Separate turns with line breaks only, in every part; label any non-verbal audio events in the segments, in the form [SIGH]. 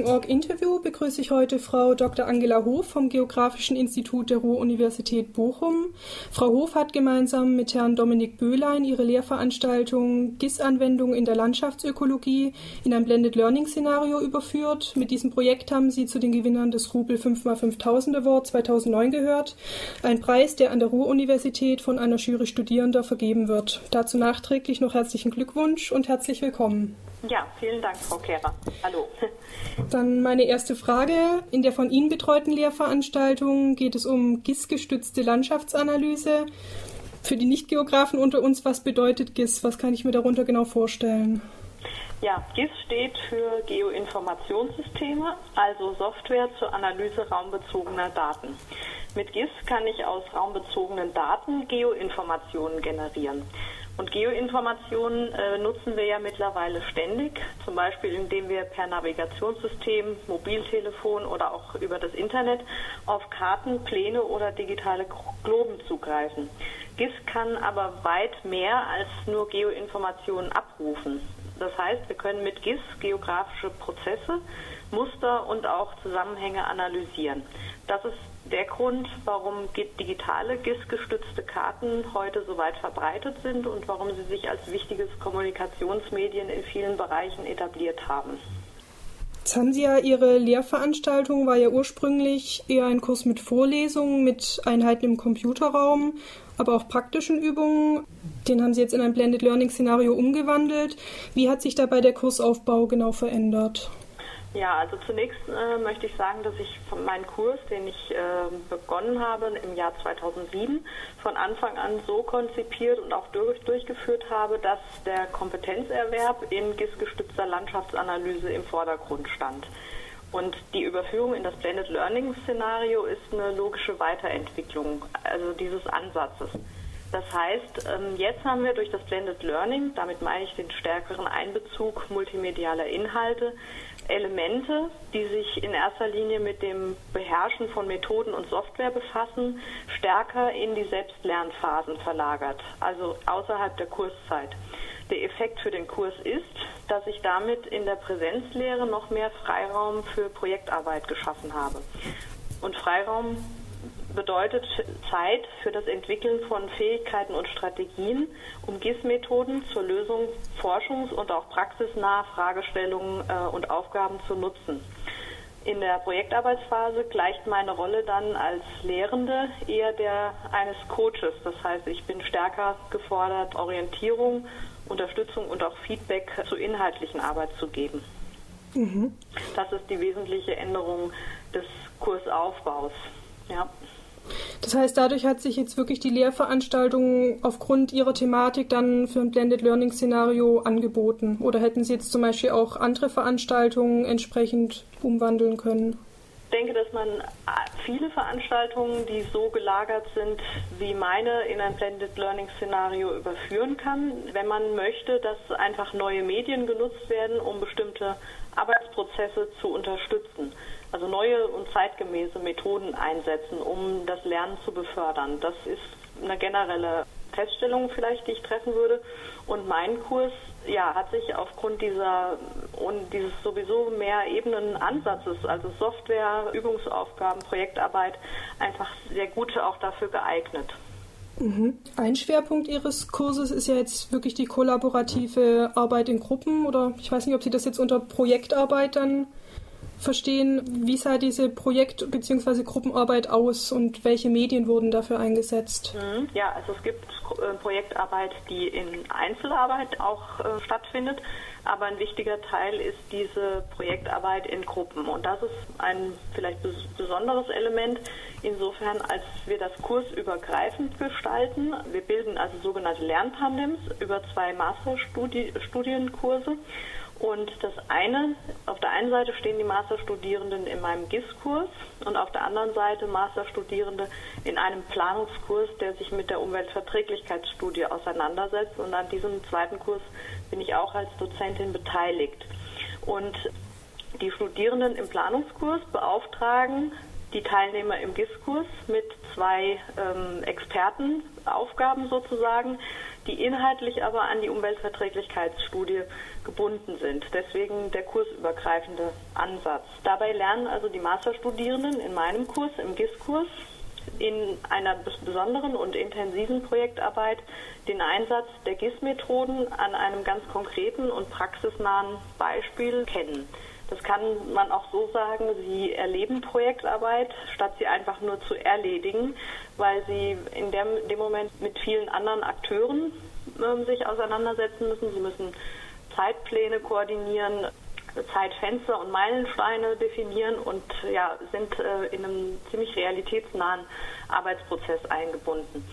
Marketing.org Interview begrüße ich heute Frau Dr. Angela Hof vom Geografischen Institut der Ruhr-Universität Bochum. Frau Hof hat gemeinsam mit Herrn Dominik Böhlein ihre Lehrveranstaltung GIS-Anwendung in der Landschaftsökologie in ein Blended Learning-Szenario überführt. Mit diesem Projekt haben Sie zu den Gewinnern des Rubel 5x5000 Award 2009 gehört. Ein Preis, der an der Ruhr-Universität von einer Jury Studierender vergeben wird. Dazu nachträglich noch herzlichen Glückwunsch und herzlich willkommen.
Ja, vielen Dank, Frau Kehrer. Hallo.
Dann meine erste Frage. In der von Ihnen betreuten Lehrveranstaltung geht es um GIS-gestützte Landschaftsanalyse. Für die Nicht-Geografen unter uns, was bedeutet GIS? Was kann ich mir darunter genau vorstellen?
Ja, GIS steht für Geoinformationssysteme, also Software zur Analyse raumbezogener Daten. Mit GIS kann ich aus raumbezogenen Daten Geoinformationen generieren. Und Geoinformationen äh, nutzen wir ja mittlerweile ständig, zum Beispiel indem wir per Navigationssystem, Mobiltelefon oder auch über das Internet auf Karten, Pläne oder digitale Globen zugreifen. GIS kann aber weit mehr als nur Geoinformationen abrufen. Das heißt, wir können mit GIS geografische Prozesse, Muster und auch Zusammenhänge analysieren. Das ist der Grund, warum digitale GIS-gestützte Karten heute so weit verbreitet sind und warum sie sich als wichtiges Kommunikationsmedien in vielen Bereichen etabliert haben.
Jetzt haben Sie ja Ihre Lehrveranstaltung, war ja ursprünglich eher ein Kurs mit Vorlesungen, mit Einheiten im Computerraum, aber auch praktischen Übungen. Den haben Sie jetzt in ein Blended Learning Szenario umgewandelt. Wie hat sich dabei der Kursaufbau genau verändert?
Ja, also zunächst äh, möchte ich sagen, dass ich von meinem Kurs, den ich äh, begonnen habe im Jahr 2007, von Anfang an so konzipiert und auch durch, durchgeführt habe, dass der Kompetenzerwerb in GIS-gestützter Landschaftsanalyse im Vordergrund stand. Und die Überführung in das Blended Learning Szenario ist eine logische Weiterentwicklung also dieses Ansatzes. Das heißt, ähm, jetzt haben wir durch das Blended Learning, damit meine ich den stärkeren Einbezug multimedialer Inhalte, Elemente, die sich in erster Linie mit dem Beherrschen von Methoden und Software befassen, stärker in die Selbstlernphasen verlagert, also außerhalb der Kurszeit. Der Effekt für den Kurs ist, dass ich damit in der Präsenzlehre noch mehr Freiraum für Projektarbeit geschaffen habe. Und Freiraum bedeutet Zeit für das Entwickeln von Fähigkeiten und Strategien, um GIS-Methoden zur Lösung forschungs- und auch praxisnaher Fragestellungen äh, und Aufgaben zu nutzen. In der Projektarbeitsphase gleicht meine Rolle dann als Lehrende eher der eines Coaches. Das heißt, ich bin stärker gefordert, Orientierung, Unterstützung und auch Feedback zur inhaltlichen Arbeit zu geben. Mhm. Das ist die wesentliche Änderung des Kursaufbaus. Ja.
Das heißt, dadurch hat sich jetzt wirklich die Lehrveranstaltung aufgrund ihrer Thematik dann für ein Blended Learning Szenario angeboten? Oder hätten Sie jetzt zum Beispiel auch andere Veranstaltungen entsprechend umwandeln können?
Ich denke, dass man viele Veranstaltungen, die so gelagert sind wie meine, in ein Blended Learning Szenario überführen kann, wenn man möchte, dass einfach neue Medien genutzt werden, um bestimmte Arbeitsprozesse zu unterstützen also neue und zeitgemäße Methoden einsetzen, um das Lernen zu befördern. Das ist eine generelle Feststellung vielleicht, die ich treffen würde. Und mein Kurs ja, hat sich aufgrund dieser und dieses sowieso mehr Ebenen Ansatzes, also Software, Übungsaufgaben, Projektarbeit, einfach sehr gut auch dafür geeignet.
Mhm. Ein Schwerpunkt Ihres Kurses ist ja jetzt wirklich die kollaborative Arbeit in Gruppen oder ich weiß nicht, ob Sie das jetzt unter Projektarbeit dann verstehen, wie sah diese Projekt- bzw. Gruppenarbeit aus und welche Medien wurden dafür eingesetzt?
Mhm. Ja, also es gibt äh, Projektarbeit, die in Einzelarbeit auch äh, stattfindet, aber ein wichtiger Teil ist diese Projektarbeit in Gruppen und das ist ein vielleicht besonderes Element insofern, als wir das kursübergreifend gestalten. Wir bilden also sogenannte Lerntandems über zwei Masterstudienkurse. Und das eine, auf der einen Seite stehen die Masterstudierenden in meinem GIS-Kurs und auf der anderen Seite Masterstudierende in einem Planungskurs, der sich mit der Umweltverträglichkeitsstudie auseinandersetzt. Und an diesem zweiten Kurs bin ich auch als Dozentin beteiligt. Und die Studierenden im Planungskurs beauftragen die Teilnehmer im GIS-Kurs mit zwei ähm, Expertenaufgaben sozusagen, die inhaltlich aber an die Umweltverträglichkeitsstudie gebunden sind. Deswegen der kursübergreifende Ansatz. Dabei lernen also die Masterstudierenden in meinem Kurs, im GIS-Kurs, in einer besonderen und intensiven Projektarbeit den Einsatz der GIS-Methoden an einem ganz konkreten und praxisnahen Beispiel kennen. Das kann man auch so sagen, sie erleben Projektarbeit, statt sie einfach nur zu erledigen, weil sie in dem, dem Moment mit vielen anderen Akteuren äh, sich auseinandersetzen müssen. Sie müssen Zeitpläne koordinieren, Zeitfenster und Meilensteine definieren und ja, sind äh, in einem ziemlich realitätsnahen Arbeitsprozess eingebunden.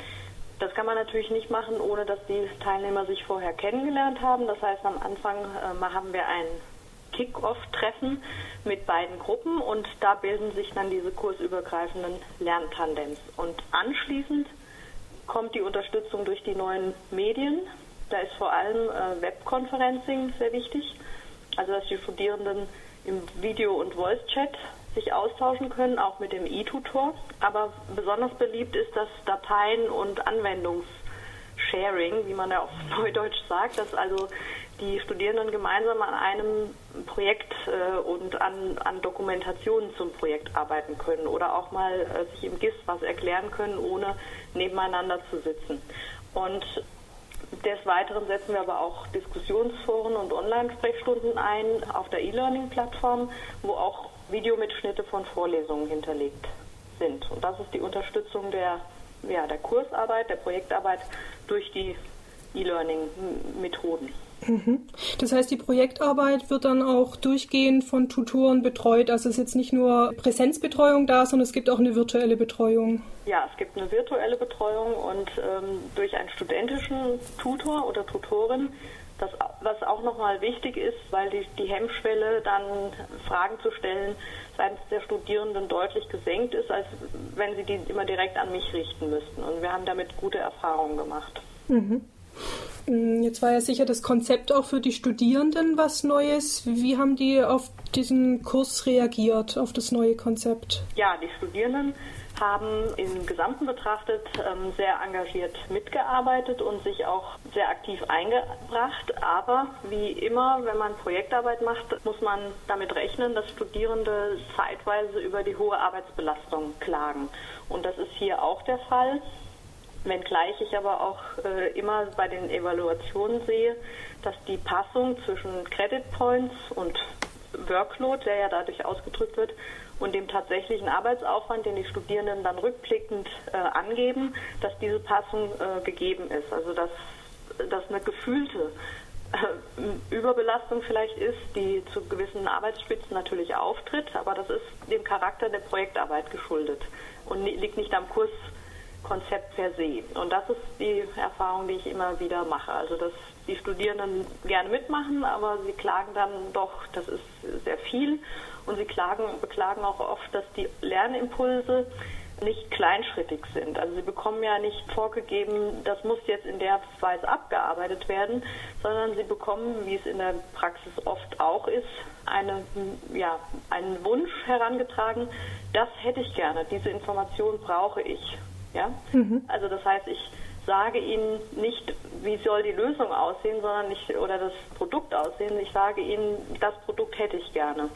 Das kann man natürlich nicht machen, ohne dass die Teilnehmer sich vorher kennengelernt haben. Das heißt, am Anfang äh, haben wir ein Kick-Off-Treffen mit beiden Gruppen und da bilden sich dann diese kursübergreifenden Lerntandems. Und anschließend kommt die Unterstützung durch die neuen Medien. Da ist vor allem äh, Webconferencing sehr wichtig, also dass die Studierenden im Video- und Voice-Chat sich austauschen können, auch mit dem E-Tutor. Aber besonders beliebt ist das Dateien- und Anwendungssharing, wie man ja auf [LAUGHS] Neudeutsch sagt, dass also die Studierenden gemeinsam an einem Projekt äh, und an, an Dokumentationen zum Projekt arbeiten können oder auch mal äh, sich im GIS was erklären können, ohne nebeneinander zu sitzen. Und des Weiteren setzen wir aber auch Diskussionsforen und Online-Sprechstunden ein auf der E-Learning-Plattform, wo auch Videomitschnitte von Vorlesungen hinterlegt sind. Und das ist die Unterstützung der, ja, der Kursarbeit, der Projektarbeit durch die E-Learning-Methoden.
Das heißt, die Projektarbeit wird dann auch durchgehend von Tutoren betreut. Also es ist jetzt nicht nur Präsenzbetreuung da, sondern es gibt auch eine virtuelle Betreuung.
Ja, es gibt eine virtuelle Betreuung und ähm, durch einen studentischen Tutor oder Tutorin, das, was auch nochmal wichtig ist, weil die, die Hemmschwelle dann Fragen zu stellen seitens der Studierenden deutlich gesenkt ist, als wenn sie die immer direkt an mich richten müssten. Und wir haben damit gute Erfahrungen gemacht.
Mhm. Mm, jetzt war ja sicher das Konzept auch für die Studierenden was Neues. Wie haben die auf diesen Kurs reagiert, auf das neue Konzept?
Ja, die Studierenden haben im Gesamten betrachtet ähm, sehr engagiert mitgearbeitet und sich auch sehr aktiv eingebracht. Aber wie immer, wenn man Projektarbeit macht, muss man damit rechnen, dass Studierende zeitweise über die hohe Arbeitsbelastung klagen. Und das ist hier auch der Fall. Wenngleich ich aber auch äh, immer bei den Evaluationen sehe, dass die Passung zwischen Credit Points und Workload, der ja dadurch ausgedrückt wird, und dem tatsächlichen Arbeitsaufwand, den die Studierenden dann rückblickend äh, angeben, dass diese Passung äh, gegeben ist. Also dass, dass eine gefühlte äh, Überbelastung vielleicht ist, die zu gewissen Arbeitsspitzen natürlich auftritt, aber das ist dem Charakter der Projektarbeit geschuldet und liegt nicht am Kurs Konzept per se. Und das ist die Erfahrung, die ich immer wieder mache. Also dass die Studierenden gerne mitmachen, aber sie klagen dann doch, das ist sehr viel. Und sie klagen, beklagen auch oft, dass die Lernimpulse nicht kleinschrittig sind. Also sie bekommen ja nicht vorgegeben, das muss jetzt in der Weise abgearbeitet werden, sondern sie bekommen, wie es in der Praxis oft auch ist, eine, ja, einen Wunsch herangetragen, das hätte ich gerne, diese Information brauche ich. Ja? Mhm. Also das heißt, ich sage Ihnen nicht, wie soll die Lösung aussehen, sondern ich oder das Produkt aussehen. Ich sage Ihnen, das Produkt hätte ich gerne.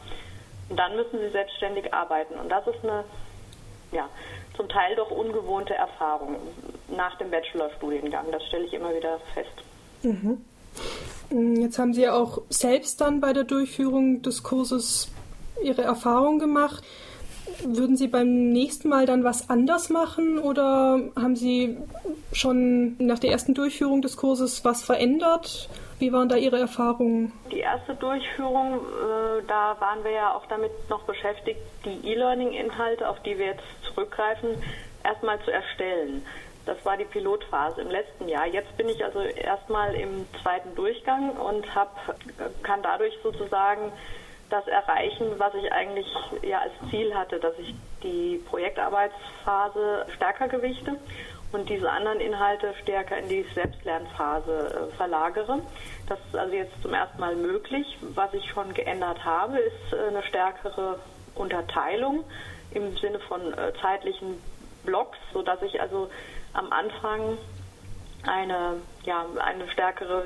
Und dann müssen Sie selbstständig arbeiten. Und das ist eine, ja, zum Teil doch ungewohnte Erfahrung nach dem Bachelorstudiengang. Das stelle ich immer wieder fest.
Mhm. Jetzt haben Sie ja auch selbst dann bei der Durchführung des Kurses Ihre Erfahrung gemacht. Würden Sie beim nächsten Mal dann was anders machen oder haben Sie schon nach der ersten Durchführung des Kurses was verändert? Wie waren da Ihre Erfahrungen?
Die erste Durchführung, äh, da waren wir ja auch damit noch beschäftigt, die E-Learning-Inhalte, auf die wir jetzt zurückgreifen, erstmal zu erstellen. Das war die Pilotphase im letzten Jahr. Jetzt bin ich also erstmal im zweiten Durchgang und hab, kann dadurch sozusagen das erreichen, was ich eigentlich ja als Ziel hatte, dass ich die Projektarbeitsphase stärker gewichte und diese anderen Inhalte stärker in die Selbstlernphase äh, verlagere. Das ist also jetzt zum ersten Mal möglich. Was ich schon geändert habe, ist äh, eine stärkere Unterteilung im Sinne von äh, zeitlichen Blocks, sodass ich also am Anfang eine, ja, eine stärkere,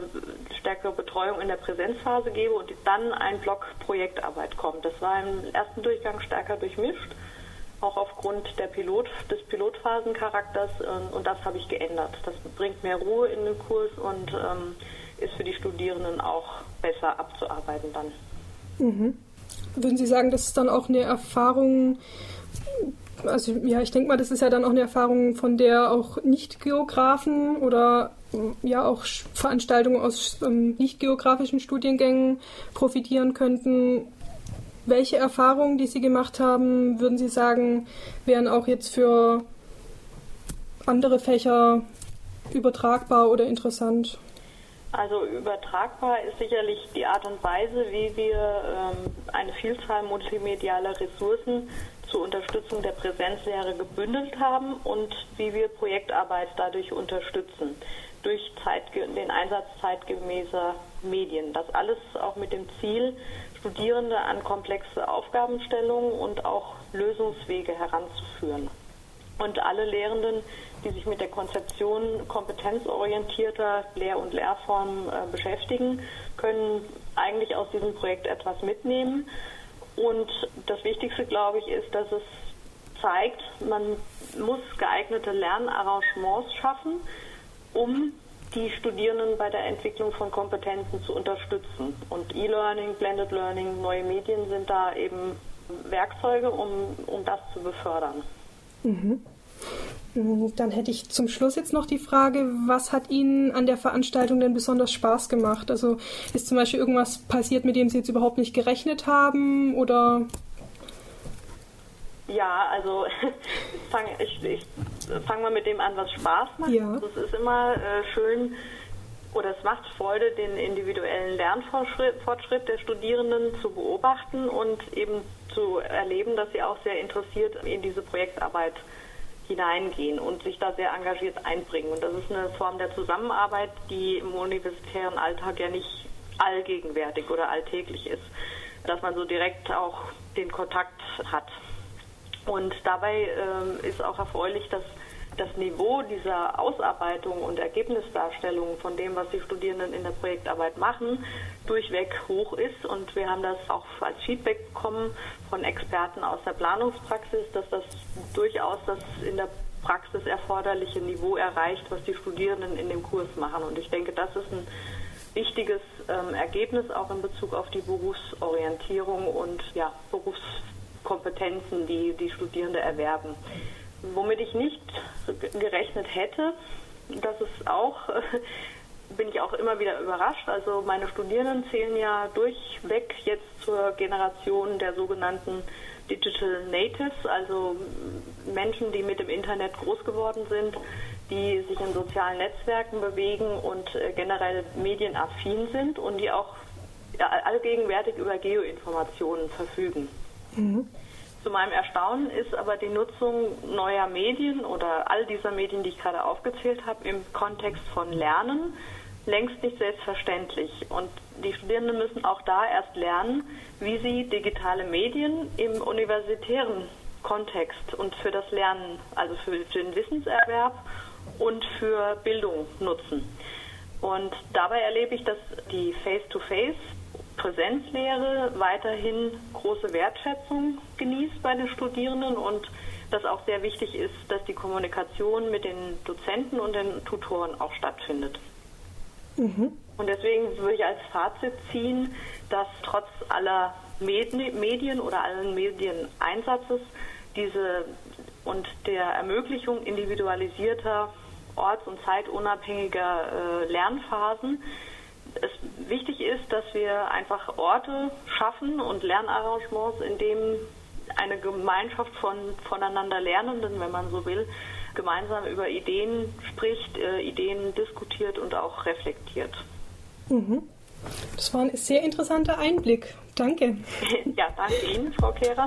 stärkere Betreuung in der Präsenzphase gebe und dann ein Block Projektarbeit kommt. Das war im ersten Durchgang stärker durchmischt, auch aufgrund der Pilot, des Pilotphasencharakters ähm, und das habe ich geändert. Das bringt mehr Ruhe in den Kurs und ähm, ist für die Studierenden auch besser abzuarbeiten dann.
Mhm. Würden Sie sagen, das ist dann auch eine Erfahrung, also ja, ich denke mal, das ist ja dann auch eine Erfahrung, von der auch Nicht-Geografen oder ja auch Veranstaltungen aus ähm, nicht-geografischen Studiengängen profitieren könnten. Welche Erfahrungen, die Sie gemacht haben, würden Sie sagen, wären auch jetzt für andere Fächer übertragbar oder interessant?
Also übertragbar ist sicherlich die Art und Weise, wie wir ähm, eine Vielzahl multimedialer Ressourcen zur Unterstützung der Präsenzlehre gebündelt haben und wie wir Projektarbeit dadurch unterstützen, durch den Einsatz zeitgemäßer Medien. Das alles auch mit dem Ziel, Studierende an komplexe Aufgabenstellungen und auch Lösungswege heranzuführen. Und alle Lehrenden, die sich mit der Konzeption kompetenzorientierter Lehr- und Lehrformen äh, beschäftigen, können eigentlich aus diesem Projekt etwas mitnehmen und das Wichtigste, glaube ich, ist, dass es zeigt, man muss geeignete Lernarrangements schaffen, um die Studierenden bei der Entwicklung von Kompetenzen zu unterstützen. Und E-Learning, Blended Learning, neue Medien sind da eben Werkzeuge, um, um das zu befördern.
Mhm. Dann hätte ich zum Schluss jetzt noch die Frage, was hat Ihnen an der Veranstaltung denn besonders Spaß gemacht? Also ist zum Beispiel irgendwas passiert, mit dem Sie jetzt überhaupt nicht gerechnet haben oder?
Ja, also [LAUGHS] fang, ich, ich fange mal mit dem an, was Spaß macht. Ja. Also, es ist immer äh, schön oder es macht Freude, den individuellen Lernfortschritt der Studierenden zu beobachten und eben zu erleben, dass sie auch sehr interessiert in diese Projektarbeit hineingehen und sich da sehr engagiert einbringen. Und das ist eine Form der Zusammenarbeit, die im universitären Alltag ja nicht allgegenwärtig oder alltäglich ist, dass man so direkt auch den Kontakt hat. Und dabei äh, ist auch erfreulich, dass das Niveau dieser Ausarbeitung und Ergebnisdarstellung von dem, was die Studierenden in der Projektarbeit machen, durchweg hoch ist. Und wir haben das auch als Feedback bekommen von Experten aus der Planungspraxis, dass das durchaus das in der Praxis erforderliche Niveau erreicht, was die Studierenden in dem Kurs machen. Und ich denke, das ist ein wichtiges ähm, Ergebnis auch in Bezug auf die Berufsorientierung und ja, Berufskompetenzen, die die Studierende erwerben. Womit ich nicht gerechnet hätte, das ist auch, [LAUGHS] bin ich auch immer wieder überrascht. Also meine Studierenden zählen ja durchweg jetzt zur Generation der sogenannten Digital Natives, also Menschen, die mit dem Internet groß geworden sind, die sich in sozialen Netzwerken bewegen und äh, generell medienaffin sind und die auch allgegenwärtig über Geoinformationen verfügen. Mhm. Zu meinem Erstaunen ist aber die Nutzung neuer Medien oder all dieser Medien, die ich gerade aufgezählt habe, im Kontext von Lernen längst nicht selbstverständlich. Und die Studierenden müssen auch da erst lernen, wie sie digitale Medien im universitären Kontext und für das Lernen, also für den Wissenserwerb und für Bildung nutzen. Und dabei erlebe ich, dass die Face-to-Face Präsenzlehre weiterhin große Wertschätzung genießt bei den Studierenden und dass auch sehr wichtig ist, dass die Kommunikation mit den Dozenten und den Tutoren auch stattfindet. Mhm. Und deswegen würde ich als Fazit ziehen, dass trotz aller Medien oder allen Medieneinsatzes diese und der Ermöglichung individualisierter, orts- und zeitunabhängiger äh, Lernphasen es wichtig ist, dass wir einfach Orte schaffen und Lernarrangements, in denen eine Gemeinschaft von voneinander Lernenden, wenn man so will, gemeinsam über Ideen spricht, äh, Ideen diskutiert und auch reflektiert.
Mhm. Das war ein sehr interessanter Einblick. Danke. [LAUGHS]
ja, danke Ihnen, Frau Kehrer.